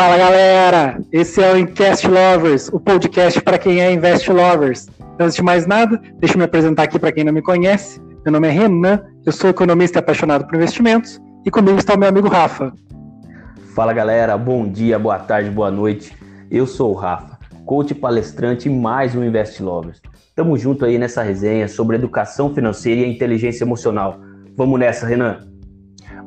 Fala galera, esse é o Invest Lovers, o podcast para quem é Invest Lovers. Antes de mais nada, deixa eu me apresentar aqui para quem não me conhece. Meu nome é Renan, eu sou economista apaixonado por investimentos e comigo está o meu amigo Rafa. Fala galera, bom dia, boa tarde, boa noite. Eu sou o Rafa, coach palestrante e mais um Invest Lovers. Tamo junto aí nessa resenha sobre educação financeira e inteligência emocional. Vamos nessa, Renan.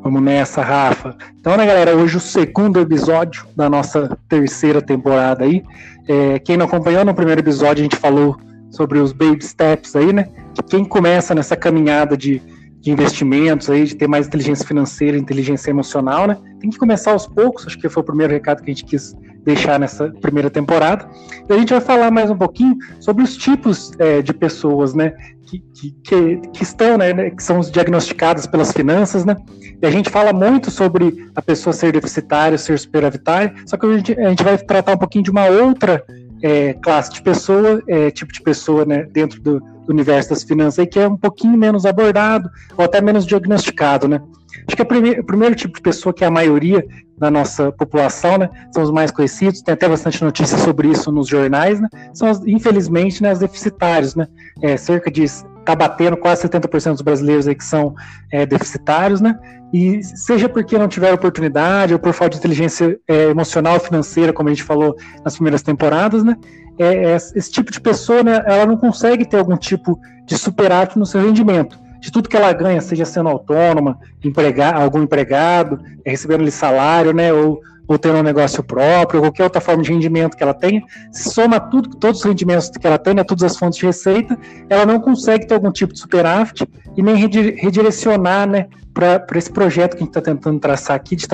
Vamos nessa, Rafa. Então, né, galera, hoje o segundo episódio da nossa terceira temporada aí. É, quem não acompanhou no primeiro episódio, a gente falou sobre os baby steps aí, né? Quem começa nessa caminhada de, de investimentos aí, de ter mais inteligência financeira, inteligência emocional, né? Tem que começar aos poucos, acho que foi o primeiro recado que a gente quis deixar nessa primeira temporada. E a gente vai falar mais um pouquinho sobre os tipos é, de pessoas, né? Que, que, que, estão, né, né, que são diagnosticadas pelas finanças, né? E a gente fala muito sobre a pessoa ser deficitária, ser superavitária, só que a gente, a gente vai tratar um pouquinho de uma outra é, classe de pessoa, é, tipo de pessoa, né, dentro do, do universo das finanças aí, que é um pouquinho menos abordado, ou até menos diagnosticado, né? Acho que o primeiro, o primeiro tipo de pessoa, que é a maioria da nossa população, né, são os mais conhecidos, tem até bastante notícia sobre isso nos jornais, né, são, as, infelizmente, né, os deficitários, né, é, cerca de, está batendo quase 70% dos brasileiros aí que são é, deficitários, né, e seja porque não tiveram oportunidade ou por falta de inteligência é, emocional, financeira, como a gente falou nas primeiras temporadas, né, é, é, esse tipo de pessoa, né, ela não consegue ter algum tipo de superávit no seu rendimento de tudo que ela ganha, seja sendo autônoma, empregar, algum empregado, recebendo salário, né, ou, ou tendo um negócio próprio, ou qualquer outra forma de rendimento que ela tenha, soma tudo, todos os rendimentos que ela tem, né, todas as fontes de receita, ela não consegue ter algum tipo de superávit e nem redirecionar, né, para esse projeto que a gente está tentando traçar aqui de,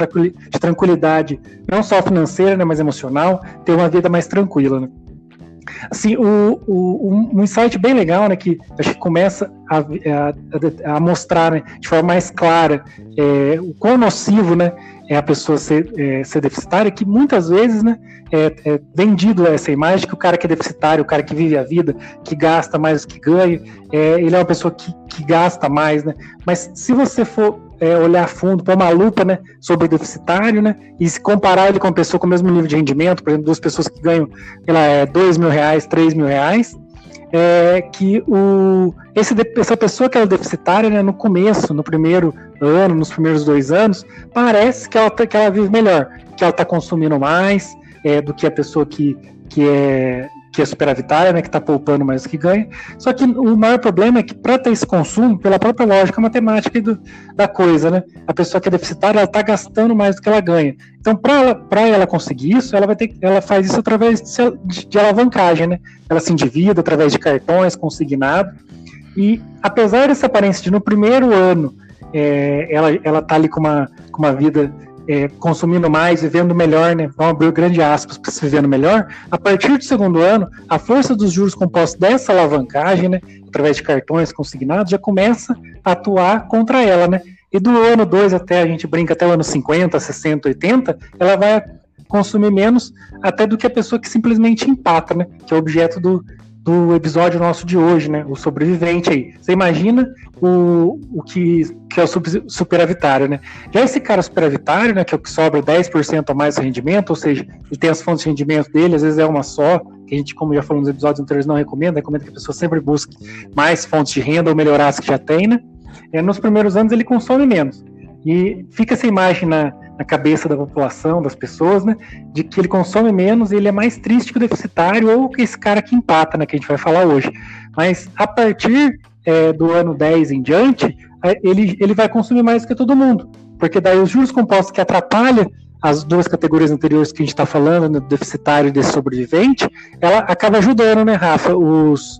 tranquilidade, não só financeira, né, mas emocional, ter uma vida mais tranquila, né. Assim, o, o, um insight bem legal, né, que acho que começa a, a, a mostrar né, de forma mais clara é, o quão nocivo, né, é a pessoa ser, é, ser deficitária, que muitas vezes, né, é, é, vendido essa imagem que o cara que é deficitário, o cara que vive a vida, que gasta mais do que ganha, é, ele é uma pessoa que, que gasta mais, né, mas se você for é, olhar fundo, pôr uma lupa né, sobre o deficitário, né, e se comparar ele com uma pessoa com o mesmo nível de rendimento, por exemplo, duas pessoas que ganham lá, é, dois mil reais, três mil reais, é que o, esse, essa pessoa que é deficitária, né, no começo, no primeiro ano, nos primeiros dois anos, parece que ela, tá, que ela vive melhor, que ela está consumindo mais é, do que a pessoa que, que é que é superavitária, né, que está poupando mais do que ganha. Só que o maior problema é que para ter esse consumo, pela própria lógica matemática do, da coisa, né, a pessoa que é deficitária, ela está gastando mais do que ela ganha. Então, para ela, ela conseguir isso, ela vai ter, ela faz isso através de, de, de alavancagem, né? Ela se endivida através de cartões consignado. E apesar dessa aparência de no primeiro ano é, ela ela tá ali com uma, com uma vida é, consumindo mais, vivendo melhor, né? Vamos abrir grande aspas para se vivendo melhor. A partir do segundo ano, a força dos juros compostos dessa alavancagem, né, através de cartões consignados, já começa a atuar contra ela, né? E do ano 2 até a gente brinca até o ano 50, 60, 80, ela vai consumir menos até do que a pessoa que simplesmente empata, né? Que é objeto do, do episódio nosso de hoje, né? O sobrevivente aí. Você imagina o, o que, que é o superavitário, né? Já esse cara superavitário, né? Que é o que sobra 10% a mais do rendimento, ou seja, ele tem as fontes de rendimento dele, às vezes é uma só, que a gente, como já falou nos episódios anteriores, não recomenda, recomenda que a pessoa sempre busque mais fontes de renda ou melhorar as que já tem, né? É, nos primeiros anos ele consome menos. E fica essa imagem na, na cabeça da população, das pessoas, né? De que ele consome menos e ele é mais triste que o deficitário ou que esse cara que empata, né? Que a gente vai falar hoje. Mas a partir é, do ano 10 em diante, ele, ele vai consumir mais que todo mundo. Porque daí os juros compostos que atrapalham as duas categorias anteriores que a gente está falando, né, do deficitário e desse sobrevivente, ela acaba ajudando, né, Rafa, os,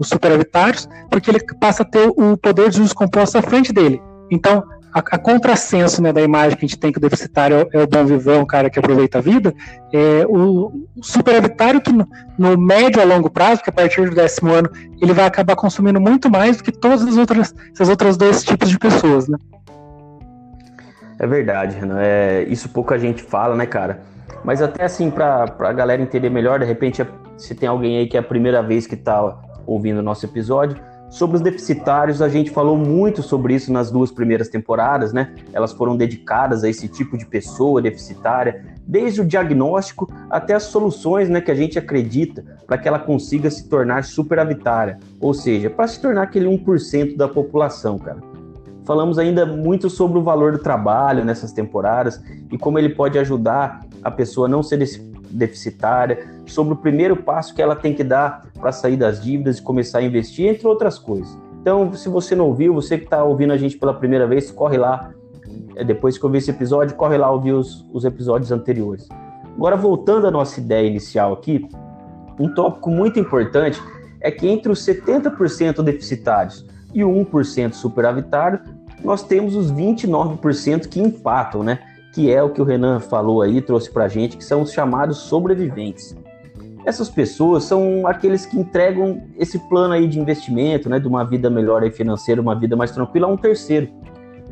os superavitários, porque ele passa a ter o poder de juros compostos à frente dele. Então, a, a contrassenso né, da imagem que a gente tem que o deficitário é o bom vivão, o cara que aproveita a vida, é o, superavitário que no, no, médio a longo prazo, que a partir do décimo ano, ele vai acabar consumindo muito mais do que todas as outras, essas outras dois tipos de pessoas, né? É verdade, Renan. É, isso pouca gente fala, né, cara? Mas até assim, para a galera entender melhor, de repente, se tem alguém aí que é a primeira vez que está ouvindo o nosso episódio, Sobre os deficitários, a gente falou muito sobre isso nas duas primeiras temporadas, né? Elas foram dedicadas a esse tipo de pessoa deficitária, desde o diagnóstico até as soluções, né, que a gente acredita para que ela consiga se tornar superavitária, ou seja, para se tornar aquele 1% da população, cara. Falamos ainda muito sobre o valor do trabalho nessas temporadas e como ele pode ajudar a pessoa a não ser deficitária, sobre o primeiro passo que ela tem que dar para sair das dívidas e começar a investir, entre outras coisas. Então, se você não ouviu, você que está ouvindo a gente pela primeira vez, corre lá. É, depois que eu vi esse episódio, corre lá ouvir os, os episódios anteriores. Agora, voltando à nossa ideia inicial aqui, um tópico muito importante é que entre os 70% deficitários e o 1% superavitário, nós temos os 29% que empatam, né? que é o que o Renan falou aí, trouxe para gente, que são os chamados sobreviventes. Essas pessoas são aqueles que entregam esse plano aí de investimento, né, de uma vida melhor aí financeira, uma vida mais tranquila a um terceiro.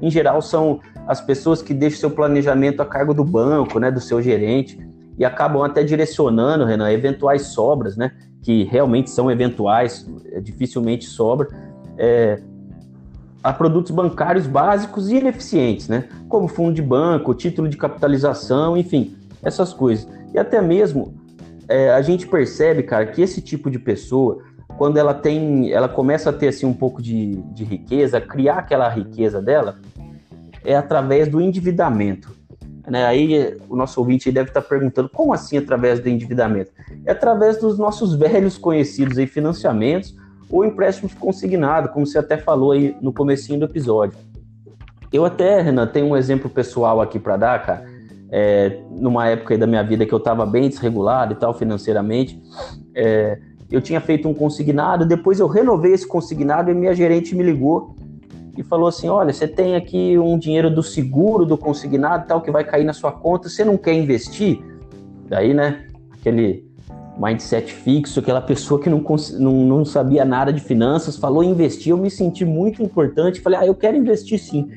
Em geral, são as pessoas que deixam seu planejamento a cargo do banco, né, do seu gerente, e acabam até direcionando, Renan, eventuais sobras, né, que realmente são eventuais, é, dificilmente sobra, é, a produtos bancários básicos e ineficientes, né? Como fundo de banco, título de capitalização, enfim, essas coisas. E até mesmo é, a gente percebe, cara, que esse tipo de pessoa, quando ela tem, ela começa a ter assim um pouco de, de riqueza, criar aquela riqueza dela, é através do endividamento. Né? Aí o nosso ouvinte deve estar perguntando como assim através do endividamento? É através dos nossos velhos conhecidos aí financiamentos ou empréstimo consignado, como você até falou aí no comecinho do episódio. Eu até, Renan, tenho um exemplo pessoal aqui para dar, cara. É, numa época da minha vida que eu estava bem desregulado e tal financeiramente, é, eu tinha feito um consignado, depois eu renovei esse consignado e minha gerente me ligou e falou assim: Olha, você tem aqui um dinheiro do seguro do consignado tal que vai cair na sua conta, você não quer investir? Daí, né, aquele mindset fixo, aquela pessoa que não, não, não sabia nada de finanças, falou investir, eu me senti muito importante, falei, ah, eu quero investir sim.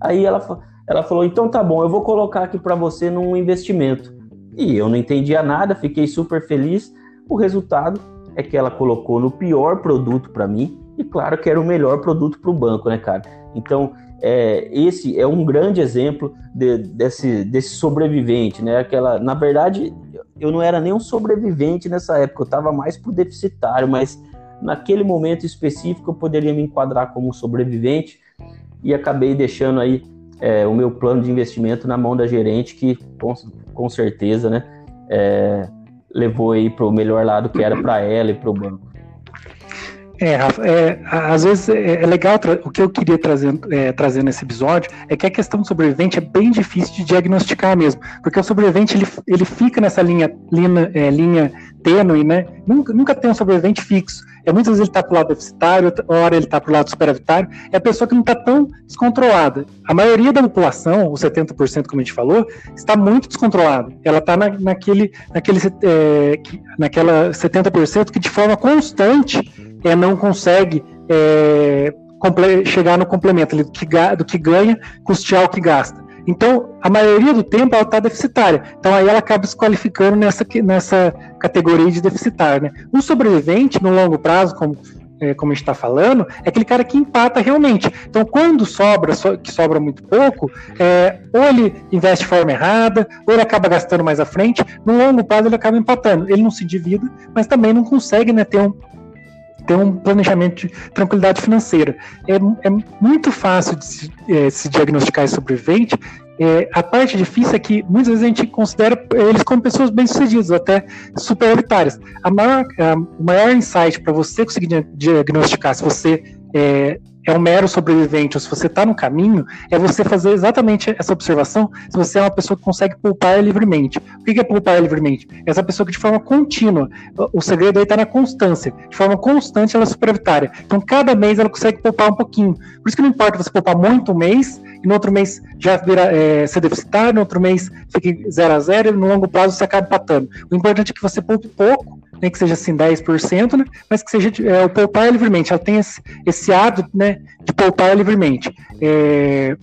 Aí ela, ela falou, então tá bom, eu vou colocar aqui para você num investimento. E eu não entendia nada, fiquei super feliz. O resultado é que ela colocou no pior produto para mim, e claro que era o melhor produto para o banco, né, cara? Então, é, esse é um grande exemplo de, desse, desse sobrevivente, né? Aquela, na verdade, eu não era nem um sobrevivente nessa época, eu estava mais pro deficitário, mas naquele momento específico eu poderia me enquadrar como sobrevivente e acabei deixando aí é, o meu plano de investimento na mão da gerente, que com, com certeza, né, é, levou aí para o melhor lado que era para ela e para o banco. É, Rafa, é, às vezes é, é legal, o que eu queria trazer, é, trazer nesse episódio é que a questão do sobrevivente é bem difícil de diagnosticar mesmo, porque o sobrevivente ele, ele fica nessa linha, linha, é, linha tênue, né? Nunca, nunca tem um sobrevivente fixo. É, muitas vezes ele está para o lado deficitário, hora ele está para o lado superavitário, é a pessoa que não está tão descontrolada. A maioria da população, os 70%, como a gente falou, está muito descontrolada. Ela está na, naquele, naquele, é, naquela 70% que de forma constante é, não consegue é, chegar no complemento do que, do que ganha, custear o que gasta. Então, a maioria do tempo ela está deficitária. Então, aí ela acaba se qualificando nessa, nessa categoria de deficitária. Né? O sobrevivente, no longo prazo, como, é, como a gente está falando, é aquele cara que empata realmente. Então, quando sobra, so, que sobra muito pouco, é, ou ele investe de forma errada, ou ele acaba gastando mais à frente. No longo prazo, ele acaba empatando. Ele não se divida, mas também não consegue né, ter um, ter um planejamento de tranquilidade financeira. É, é muito fácil de se, é, se diagnosticar esse sobrevivente. É, a parte difícil é que muitas vezes a gente considera eles como pessoas bem-sucedidas, até superavitárias. A maior, a, o maior insight para você conseguir diagnosticar se você é, é um mero sobrevivente ou se você está no caminho, é você fazer exatamente essa observação se você é uma pessoa que consegue poupar livremente. O que é poupar livremente? Essa pessoa que de forma contínua, o segredo aí está na constância, de forma constante ela é superavitária. Então cada mês ela consegue poupar um pouquinho. Por isso que não importa você poupar muito um mês, e no outro mês já vira é, ser deficitário, no outro mês fica zero a zero, e no longo prazo você acaba empatando. O importante é que você poupe pouco nem que seja assim 10%, né, mas que seja é, o poupar livremente. Ela tem esse, esse hábito né, de poupar livremente. É,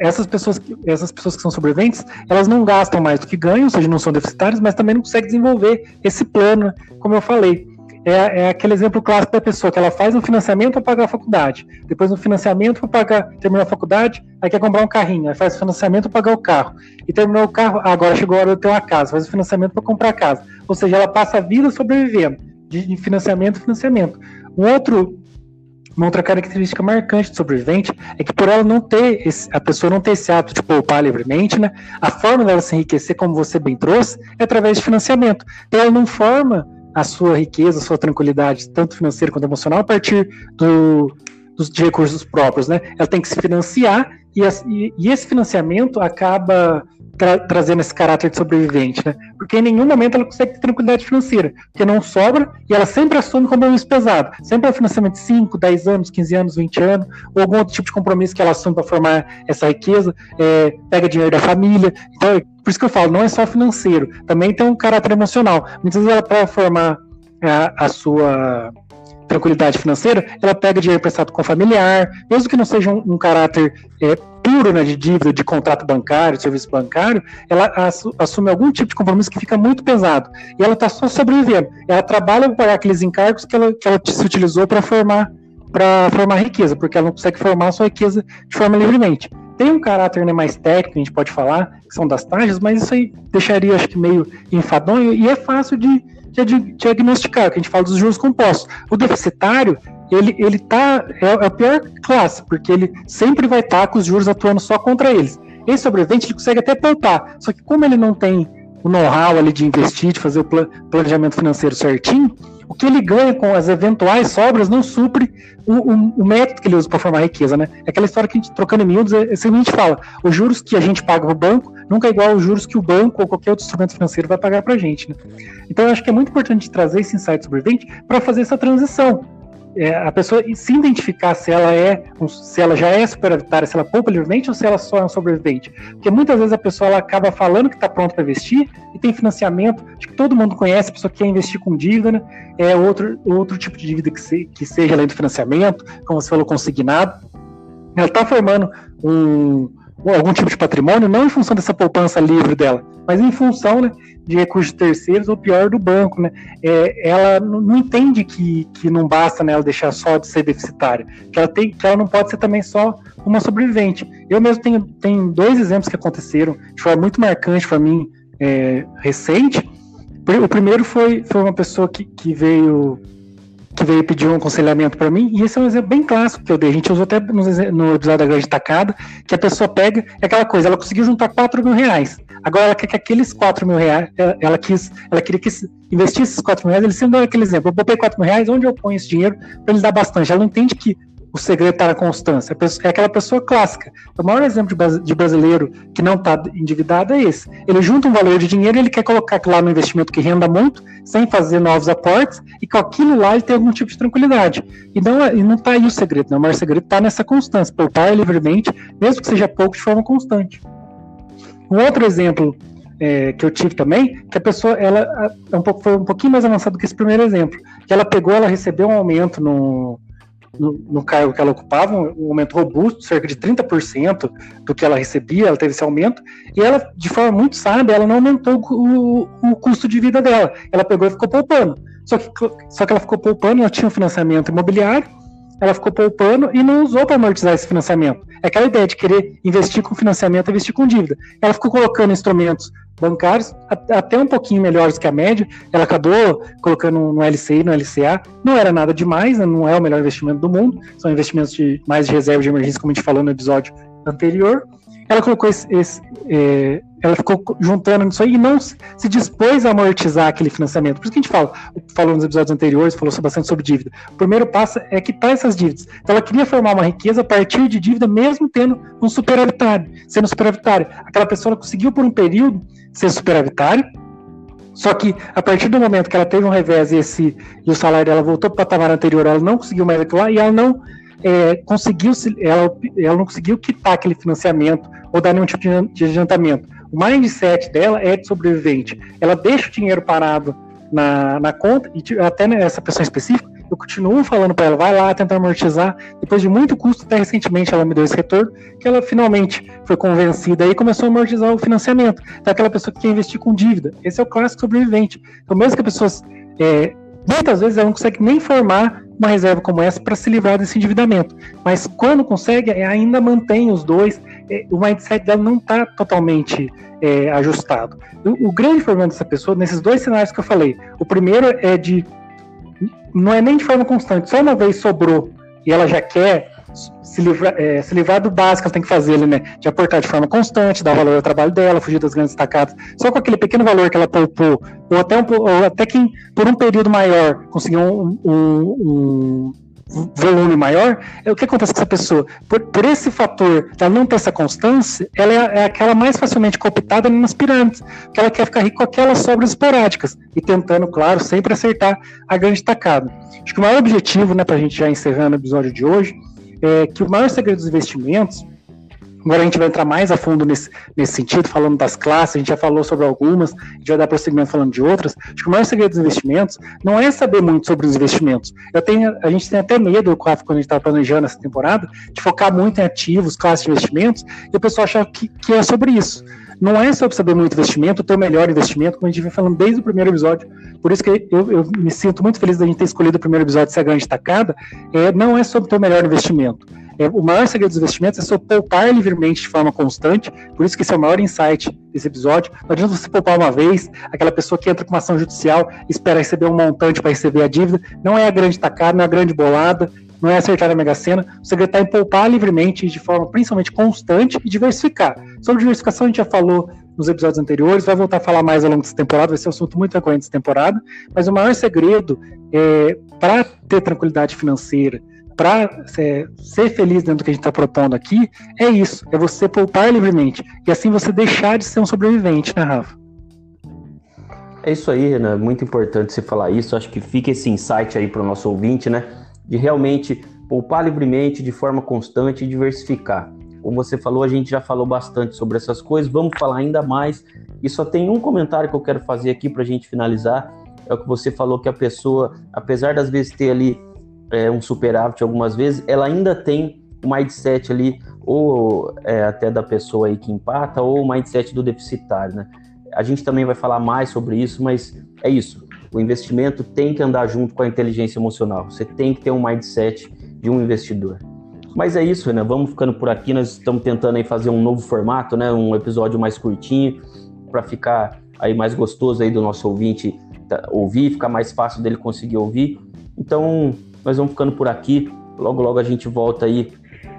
essas pessoas, essas pessoas que são sobreviventes, elas não gastam mais do que ganham, ou seja, não são deficitárias, mas também não conseguem desenvolver esse plano, como eu falei. É, é, aquele exemplo clássico da pessoa que ela faz um financiamento para pagar a faculdade, depois um financiamento para pagar, terminar a faculdade, aí quer comprar um carrinho, aí faz o financiamento para pagar o carro, e terminou o carro, agora chegou a hora de ter uma casa, faz o financiamento para comprar a casa. Ou seja, ela passa a vida sobrevivendo, de, financiamento financiamento. Um outro uma outra característica marcante do sobrevivente é que por ela não ter esse, a pessoa não ter esse hábito de poupar livremente, né? A forma dela se enriquecer, como você bem trouxe, é através de financiamento. Então ela não forma a sua riqueza, a sua tranquilidade, tanto financeira quanto emocional, a partir do, dos recursos próprios, né? Ela tem que se financiar e, e, e esse financiamento acaba tra trazendo esse caráter de sobrevivente, né? Porque em nenhum momento ela consegue ter tranquilidade financeira, porque não sobra e ela sempre assume compromisso pesado. Sempre é financiamento de 5, 10 anos, 15 anos, 20 anos, ou algum outro tipo de compromisso que ela assume para formar essa riqueza, é, pega dinheiro da família. Então, é por isso que eu falo, não é só financeiro, também tem um caráter emocional. Muitas vezes ela, para formar a, a sua tranquilidade financeira, ela pega dinheiro prestado com familiar, mesmo que não seja um, um caráter é, né, de dívida, de contrato bancário, de serviço bancário, ela assume algum tipo de compromisso que fica muito pesado. E ela está só sobrevivendo. Ela trabalha para pagar aqueles encargos que ela, que ela se utilizou para formar para formar riqueza, porque ela não consegue formar a sua riqueza de forma livremente. Tem um caráter né, mais técnico, a gente pode falar, que são das taxas, mas isso aí deixaria, acho que, meio enfadonho, e é fácil de, de diagnosticar, que a gente fala dos juros compostos. O deficitário, ele, ele tá, é, é a pior classe, porque ele sempre vai estar tá com os juros atuando só contra eles. Esse sobrevivente ele consegue até poupar, só que como ele não tem o know-how ali de investir, de fazer o planejamento financeiro certinho, o que ele ganha com as eventuais sobras não supre o, o, o método que ele usa para formar riqueza, né? É aquela história que a gente, trocando em miúdos, é, é assim a gente fala, os juros que a gente paga para o banco nunca é igual aos juros que o banco ou qualquer outro instrumento financeiro vai pagar para a gente, né? Então eu acho que é muito importante trazer esse insight sobrevivente para fazer essa transição é, a pessoa se identificar se ela é, se ela já é superavitária, se ela poupa livremente ou se ela só é um sobrevivente. Porque muitas vezes a pessoa ela acaba falando que está pronta para investir e tem financiamento, acho que todo mundo conhece, a pessoa quer investir com dívida, né? É outro, outro tipo de dívida que, se, que seja além do financiamento, como você falou, consignado. Ela está formando um, algum tipo de patrimônio, não em função dessa poupança livre dela, mas em função né, de recursos terceiros ou pior do banco. Né? É, ela não entende que, que não basta né, ela deixar só de ser deficitária, que ela, tem, que ela não pode ser também só uma sobrevivente. Eu mesmo tenho, tenho dois exemplos que aconteceram de forma muito marcante para mim, é, recente. O primeiro foi, foi uma pessoa que, que veio que veio pedir um aconselhamento para mim, e esse é um exemplo bem clássico que eu dei. A gente usou até no, episódio da Grande Tacada, que a pessoa pega, é aquela coisa, ela conseguiu juntar 4 mil reais. Agora ela quer que aqueles 4 mil reais, ela, quis, ela queria que investir esses 4 mil reais, ele sempre dá aquele exemplo, eu botei 4 mil reais, onde eu ponho esse dinheiro para ele dar bastante? Ela não entende que o segredo está na constância. É aquela pessoa clássica. O maior exemplo de brasileiro que não está endividado é esse. Ele junta um valor de dinheiro, ele quer colocar lá no investimento que renda muito, sem fazer novos aportes, e com aquilo lá ele tem algum tipo de tranquilidade. E não, não está aí o segredo, né? o maior segredo está nessa constância, poupar livremente, mesmo que seja pouco, de forma constante. Um outro exemplo é, que eu tive também, que a pessoa ela é um pouco, foi um pouquinho mais avançado que esse primeiro exemplo, que ela pegou, ela recebeu um aumento no, no, no, cargo que ela ocupava, um aumento robusto, cerca de 30% do que ela recebia, ela teve esse aumento, e ela, de forma muito sábia, ela não aumentou o, o custo de vida dela, ela pegou e ficou poupando. Só que, só que ela ficou poupando, ela tinha um financiamento imobiliário, ela ficou poupando e não usou para amortizar esse financiamento. É aquela ideia de querer investir com financiamento investir com dívida. Ela ficou colocando instrumentos bancários até um pouquinho melhores que a média. Ela acabou colocando no LCI, no LCA. Não era nada demais, né? não é o melhor investimento do mundo. São investimentos de mais de reserva de emergência, como a gente falou no episódio anterior. Ela colocou esse, esse é, ela ficou juntando isso aí e não se dispôs a amortizar aquele financiamento. Por isso que a gente fala, falou nos episódios anteriores, falou bastante sobre dívida. O primeiro passo é quitar essas dívidas. Então ela queria formar uma riqueza a partir de dívida, mesmo tendo um superavitário, sendo superavitário. Aquela pessoa conseguiu por um período ser superavitário, só que a partir do momento que ela teve um revés e, esse, e o salário dela voltou para o patamar anterior, ela não conseguiu mais aquilo lá e ela não é, conseguiu ela, ela não conseguiu quitar aquele financiamento ou dar nenhum tipo de adiantamento. O mindset dela é de sobrevivente. Ela deixa o dinheiro parado na, na conta, e até nessa pessoa específica, eu continuo falando para ela, vai lá tentar amortizar. Depois de muito custo, até recentemente ela me deu esse retorno, que ela finalmente foi convencida e começou a amortizar o financiamento. Então, pessoa que quer investir com dívida. Esse é o clássico sobrevivente. Então, mesmo que a pessoa é, Muitas vezes ela não consegue nem formar uma reserva como essa para se livrar desse endividamento. Mas quando consegue, é, ainda mantém os dois, é, o mindset dela não está totalmente é, ajustado. O, o, grande problema dessa pessoa, nesses dois cenários que eu falei, o primeiro é de. Não é nem de forma constante, só uma vez sobrou e ela já quer se livrar, é, se livrar do básico que ela tem que fazer né? De aportar de forma constante, dar valor ao trabalho dela, fugir das grandes estacadas, só com aquele pequeno valor que ela poupou, ou até, um, ou até que por um período maior conseguir um, um, um volume maior, é o que acontece com essa pessoa? Por, por esse fator ela não ter essa constância, ela é, é aquela mais facilmente cooptada nas pirâmides, que ela quer ficar rica com aquelas sobras esporádicas e tentando, claro, sempre acertar a grande tacada. Acho que o maior objetivo, né, para a gente já encerrando o episódio de hoje, é que o maior segredo dos investimentos, agora a gente vai entrar mais a fundo nesse, nesse sentido, falando das classes, a gente já falou sobre algumas, a gente vai dar prosseguimento falando de outras. Acho que o maior segredo dos investimentos não é saber muito sobre os investimentos. Eu tenho, a gente tem até medo, quando a gente está planejando essa temporada, de focar muito em ativos, classes de investimentos, e o pessoal achar que, que é sobre isso não é sobre saber muito investimento, ter o melhor investimento, como a gente vem falando desde o primeiro episódio. Por isso que eu, eu me sinto muito feliz da gente ter escolhido o primeiro episódio ser a grande tacada. É, não é sobre ter o melhor investimento. É, o maior segredo dos investimentos é sobre poupar livremente de forma constante. Por isso que esse é o maior insight desse episódio. Não adianta você poupar uma vez, aquela pessoa que entra com uma ação judicial espera receber um montante para receber a dívida. Não é a grande tacada, não é a grande bolada não é acertar a Mega Sena. O segredo está em poupar livremente, de forma principalmente constante e diversificar. Sobre diversificação a gente já falou nos episódios anteriores, vai voltar a falar mais ao longo dessa temporada, vai ser um assunto muito frequente dessa temporada, mas o maior segredo é, para ter tranquilidade financeira, para é, ser feliz dentro do que a gente está propondo aqui, é isso, é você poupar livremente, e assim você deixar de ser um sobrevivente, né, Rafa? É isso aí, Renan, muito importante você falar isso, acho que fica esse insight aí para o nosso ouvinte, né, de realmente poupar livremente, de forma constante e diversificar. Como você falou, a gente já falou bastante sobre essas coisas, vamos falar ainda mais. E só tem um comentário que eu quero fazer aqui para a gente finalizar. É o que você falou que a pessoa, apesar das vezes ter ali é, um superávit algumas vezes, ela ainda tem o mindset ali, ou é, até da pessoa aí que empata, ou o mindset do deficitário, né? A gente também vai falar mais sobre isso, mas é isso. O investimento tem que andar junto com a inteligência emocional. Você tem que ter um mindset de um investidor. Mas é isso, né? Vamos ficando por aqui. Nós estamos tentando aí fazer um novo formato, né? Um episódio mais curtinho para ficar aí mais gostoso aí do nosso ouvinte tá, ouvir, ficar mais fácil dele conseguir ouvir. Então, nós vamos ficando por aqui. Logo, logo a gente volta aí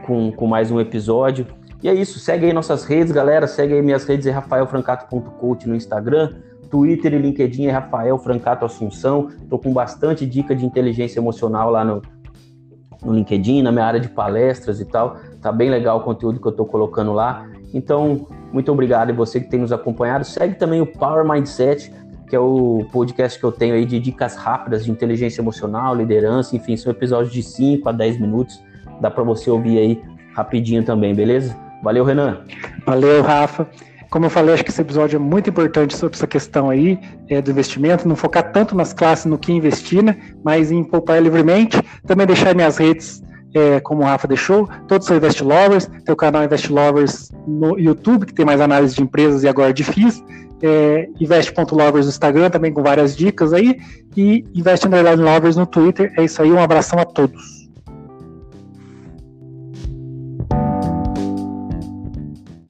com, com mais um episódio. E é isso, segue aí nossas redes, galera. Segue aí minhas redes, é rafaelfrancato.coach no Instagram. Twitter e LinkedIn é Rafael Francato Assunção. Tô com bastante dica de inteligência emocional lá no, no LinkedIn, na minha área de palestras e tal. Tá bem legal o conteúdo que eu tô colocando lá. Então, muito obrigado a você que tem nos acompanhado. Segue também o Power Mindset, que é o podcast que eu tenho aí de dicas rápidas de inteligência emocional, liderança, enfim, são episódios de 5 a 10 minutos. Dá para você ouvir aí rapidinho também, beleza? Valeu, Renan. Valeu, Rafa. Como eu falei, acho que esse episódio é muito importante sobre essa questão aí é, do investimento, não focar tanto nas classes no que investir, né, mas em poupar livremente. Também deixar minhas redes, é, como o Rafa deixou, todos são Invest Lovers, tem o canal Invest Lovers no YouTube, que tem mais análise de empresas e agora de FIIs, é, invest.lovers no Instagram, também com várias dicas aí, e Invest Lovers no Twitter. É isso aí, um abração a todos.